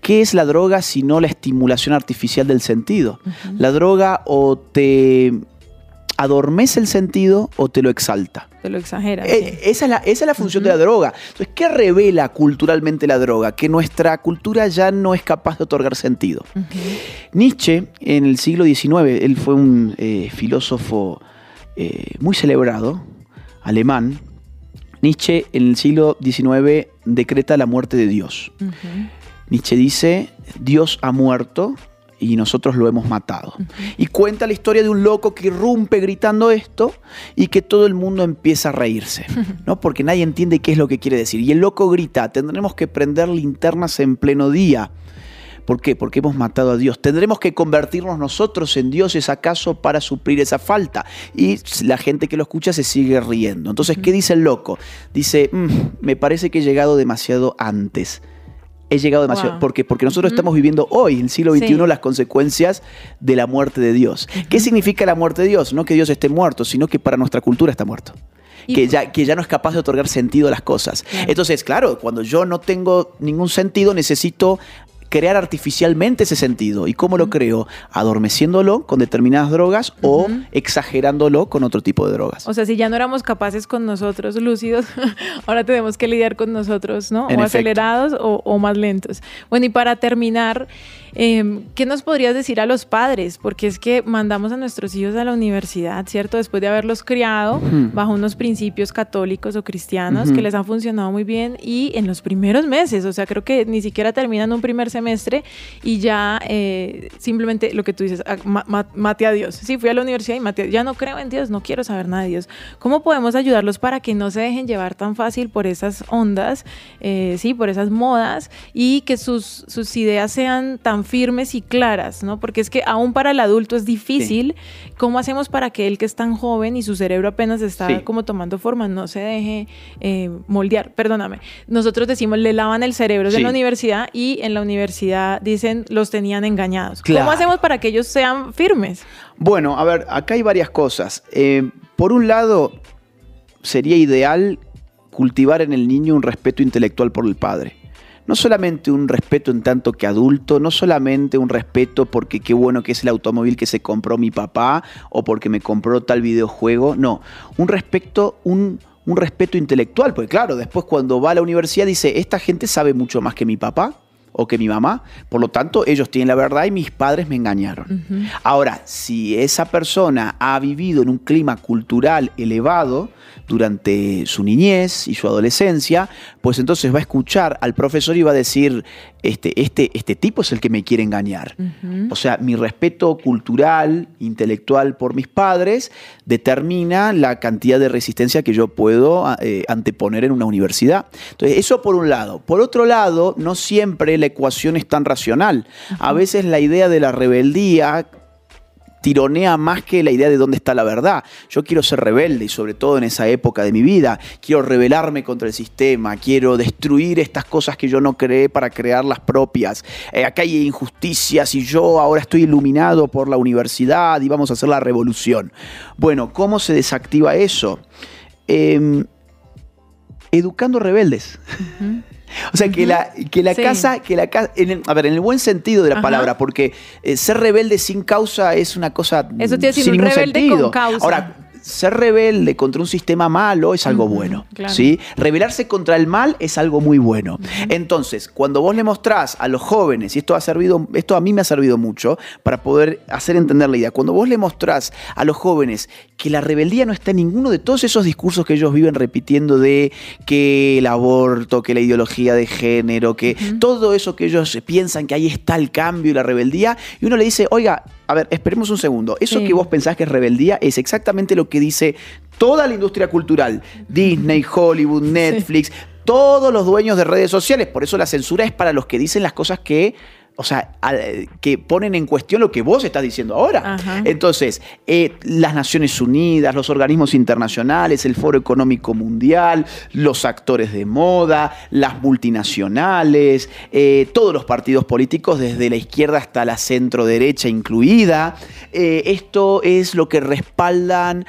¿Qué es la droga si no la estimulación artificial del sentido? La droga o te adormece el sentido o te lo exalta. Te lo exagera. Eh, esa, es la, esa es la función de la droga. Entonces, ¿qué revela culturalmente la droga? Que nuestra cultura ya no es capaz de otorgar sentido. Nietzsche, en el siglo XIX, él fue un eh, filósofo eh, muy celebrado, alemán. Nietzsche, en el siglo XIX, decreta la muerte de Dios. Nietzsche dice, Dios ha muerto y nosotros lo hemos matado. Y cuenta la historia de un loco que irrumpe gritando esto y que todo el mundo empieza a reírse, ¿no? Porque nadie entiende qué es lo que quiere decir. Y el loco grita, tendremos que prender linternas en pleno día. ¿Por qué? Porque hemos matado a Dios. ¿Tendremos que convertirnos nosotros en dioses acaso para suplir esa falta? Y la gente que lo escucha se sigue riendo. Entonces, ¿qué dice el loco? Dice, "Mm, me parece que he llegado demasiado antes. He llegado demasiado. Wow. ¿Por qué? Porque nosotros estamos viviendo hoy, en el siglo XXI, Sí. las consecuencias de la muerte de Dios. ¿Qué significa la muerte de Dios? No que Dios esté muerto, sino que para nuestra cultura está muerto. Y- Que ya, que ya no es capaz de otorgar sentido a las cosas. Claro. Entonces, claro, cuando yo no tengo ningún sentido, necesito crear artificialmente ese sentido. ¿Y cómo lo creo? Adormeciéndolo con determinadas drogas o exagerándolo con otro tipo de drogas. O sea, si ya no éramos capaces con nosotros lúcidos, ahora tenemos que lidiar con nosotros, ¿no? En o efecto. acelerados o, o más lentos. Bueno, y para terminar, eh, ¿qué nos podrías decir a los padres? Porque es que mandamos a nuestros hijos a la universidad, ¿cierto? Después de haberlos criado Ujú. bajo unos principios católicos o cristianos Ujú. que les han funcionado muy bien y en los primeros meses, o sea, creo que ni siquiera terminan un primer semestre y ya eh, simplemente lo que tú dices, ah, ma- ma- mate a Dios. Sí, fui a la universidad y mate a Ya no creo en Dios, no quiero saber nada de Dios. ¿Cómo podemos ayudarlos para que no se dejen llevar tan fácil por esas ondas, eh, sí, por esas modas y que sus, sus ideas sean tan firmes y claras, ¿no? Porque es que aún para el adulto es difícil. ¿Cómo hacemos para que él que es tan joven y su cerebro apenas está Sí. como tomando forma, no se deje eh, moldear? Perdóname. Nosotros decimos, le lavan el cerebro en Sí. la universidad y en la universidad dicen, los tenían engañados. Claro. ¿Cómo hacemos para que ellos sean firmes? Bueno, a ver, acá hay varias cosas. Eh, por un lado, sería ideal cultivar en el niño un respeto intelectual por el padre. No solamente un respeto en tanto que adulto, no solamente un respeto porque qué bueno que es el automóvil que se compró mi papá o porque me compró tal videojuego, no, un respeto, un, un respeto intelectual, porque claro, después cuando va a la universidad dice, esta gente sabe mucho más que mi papá o que mi mamá. Por lo tanto, ellos tienen la verdad y mis padres me engañaron. Ahora, si esa persona ha vivido en un clima cultural elevado durante su niñez y su adolescencia, pues entonces va a escuchar al profesor y va a decir, este, este, este tipo es el que me quiere engañar. O sea, mi respeto cultural, intelectual por mis padres determina la cantidad de resistencia que yo puedo eh, anteponer en una universidad. Entonces, eso por un lado. Por otro lado, no siempre la ecuación es tan racional. A veces la idea de la rebeldía tironea más que la idea de dónde está la verdad. Yo quiero ser rebelde y sobre todo en esa época de mi vida, quiero rebelarme contra el sistema, quiero destruir estas cosas que yo no creé para crear las propias. Eh, acá hay injusticias y yo ahora estoy iluminado por la universidad y vamos a hacer la revolución. Bueno, ¿cómo se desactiva eso? Em, educando rebeldes. O sea, que la, que la casa, que la casa, a ver, en el buen sentido de la palabra, porque eh, ser rebelde sin causa es una cosa Eso te sin un ningún rebelde sentido. con causa. Ahora, ser rebelde contra un sistema malo es algo bueno. claro. ¿sí? Rebelarse contra el mal es algo muy bueno. Entonces, cuando vos le mostrás a los jóvenes, y esto ha servido, esto a mí me ha servido mucho para poder hacer entender la idea, cuando vos le mostrás a los jóvenes que la rebeldía no está en ninguno de todos esos discursos que ellos viven repitiendo de que el aborto, que la ideología de género, que todo eso que ellos piensan que ahí está el cambio y la rebeldía, y uno le dice, oiga, a ver, esperemos un segundo, eso Sí. que vos pensás que es rebeldía es exactamente lo que dice toda la industria cultural, Disney, Hollywood, Netflix, todos los dueños de redes sociales, por eso la censura es para los que dicen las cosas que... O sea, al- que ponen en cuestión lo que vos estás diciendo ahora. Ajá. Entonces, eh, las Naciones Unidas, los organismos internacionales, el Foro Económico Mundial, los actores de moda, las multinacionales, eh, todos los partidos políticos, desde la izquierda hasta la centro derecha incluida. Eh, esto es lo que respaldan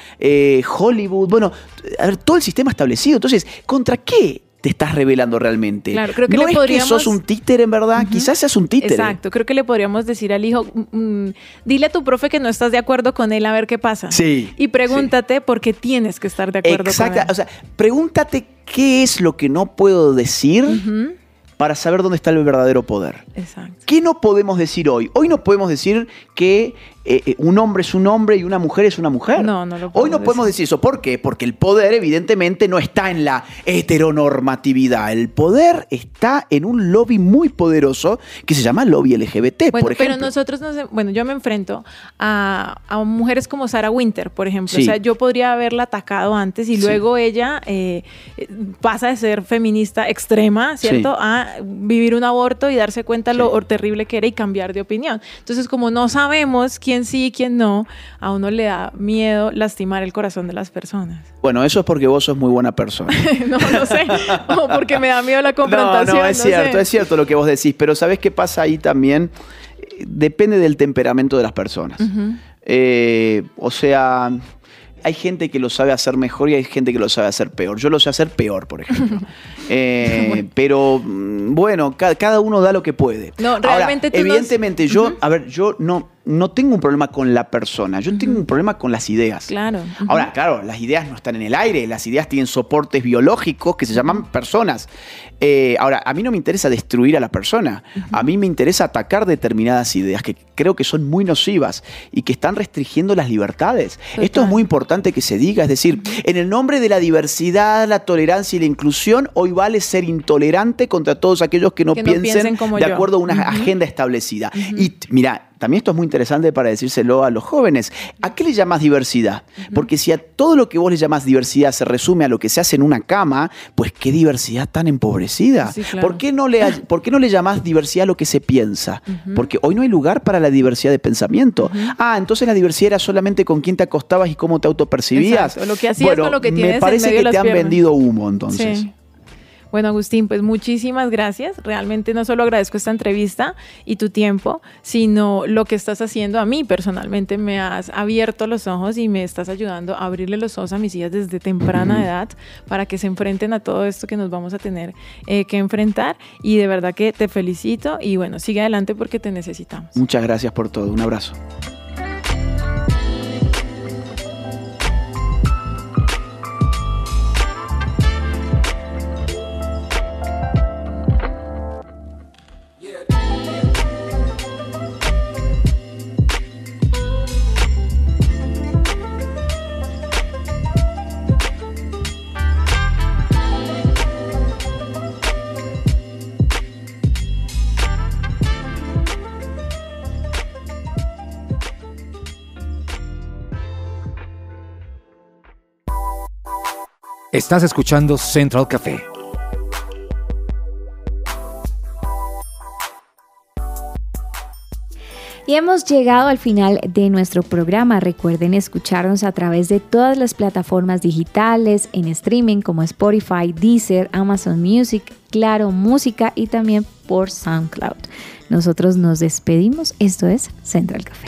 Hollywood. Bueno, a ver, todo el sistema establecido. Entonces, ¿contra qué? Te estás revelando realmente. Claro, creo que no le es podríamos- que sos un títere en verdad, quizás seas un títere. Exacto, creo que le podríamos decir al hijo, mm, mm, dile a tu profe que no estás de acuerdo con él a ver qué pasa. Sí, Y pregúntate por qué tienes que estar de acuerdo Exacta, con él. o sea, pregúntate qué es lo que no puedo decir para saber dónde está el verdadero poder. Exacto. ¿Qué no podemos decir hoy? Hoy no podemos decir que eh, eh, un hombre es un hombre y una mujer es una mujer. No, no lo Hoy no podemos decir eso. ¿Por qué? Porque el poder evidentemente no está en la heteronormatividad. El poder está en un lobby muy poderoso que se llama lobby LGBT, Bueno, por ejemplo. pero nosotros nos, bueno, yo me enfrento a, a mujeres como Sarah Winter, por ejemplo. Sí. O sea, yo podría haberla atacado antes y Sí. luego ella eh, pasa de ser feminista extrema, ¿cierto? Sí. A vivir un aborto y darse cuenta lo terrible que era y cambiar de opinión. Entonces, como no sabemos quién sí y quién no, a uno le da miedo lastimar el corazón de las personas. Bueno, eso es porque vos sos muy buena persona. no, no sé. O porque me da miedo la confrontación. no, es no cierto, sé. es cierto lo que vos decís, pero ¿sabés qué pasa ahí también? Depende del temperamento de las personas. Eh, o sea, hay gente que lo sabe hacer mejor y hay gente que lo sabe hacer peor. Yo lo sé hacer peor, por ejemplo. Eh, pero mm, bueno, ca- cada uno da lo que puede. No, Ahora, realmente tú nos- evidentemente, yo, a ver, yo no, no tengo un problema con la persona, yo tengo un problema con las ideas. Claro. Ahora, claro, las ideas no están en el aire, las ideas tienen soportes biológicos que se llaman personas. Eh, ahora, a mí no me interesa destruir a la persona, a mí me interesa atacar determinadas ideas que creo que son muy nocivas y que están restringiendo las libertades. Esto es muy importante que se diga, es decir, en el nombre de la diversidad, la tolerancia y la inclusión, hoy vale ser intolerante contra todos aquellos que no, Que no piensen, como de yo. acuerdo a una agenda establecida. Y mira, también esto es muy interesante para decírselo a los jóvenes. ¿A qué le llamas diversidad? Porque si a todo lo que vos le llamas diversidad se resume a lo que se hace en una cama, pues qué diversidad tan empobrecida. Sí, claro. ¿Por, qué no le, ¿Por qué no le llamás diversidad a lo que se piensa? Porque hoy no hay lugar para la diversidad de pensamiento. Ah, entonces la diversidad era solamente con quién te acostabas y cómo te autopercibías. Lo que hacías bueno, con lo que tienes Me en parece de que las te han vendido humo entonces. Sí. Bueno, Agustín, pues muchísimas gracias. Realmente no solo agradezco esta entrevista y tu tiempo, sino lo que estás haciendo a mí personalmente. Me has abierto los ojos y me estás ayudando a abrirle los ojos a mis hijas desde temprana edad para que se enfrenten a todo esto que nos vamos a tener eh, que enfrentar. Y de verdad que te felicito y bueno, sigue adelante porque te necesitamos. Muchas gracias por todo. Un abrazo. Estás escuchando Central Café. Y hemos llegado al final de nuestro programa. Recuerden escucharnos a través de todas las plataformas digitales, en streaming como Spotify, Deezer, Amazon Music, Claro Música y también por SoundCloud. Nosotros nos despedimos. Esto es Central Café.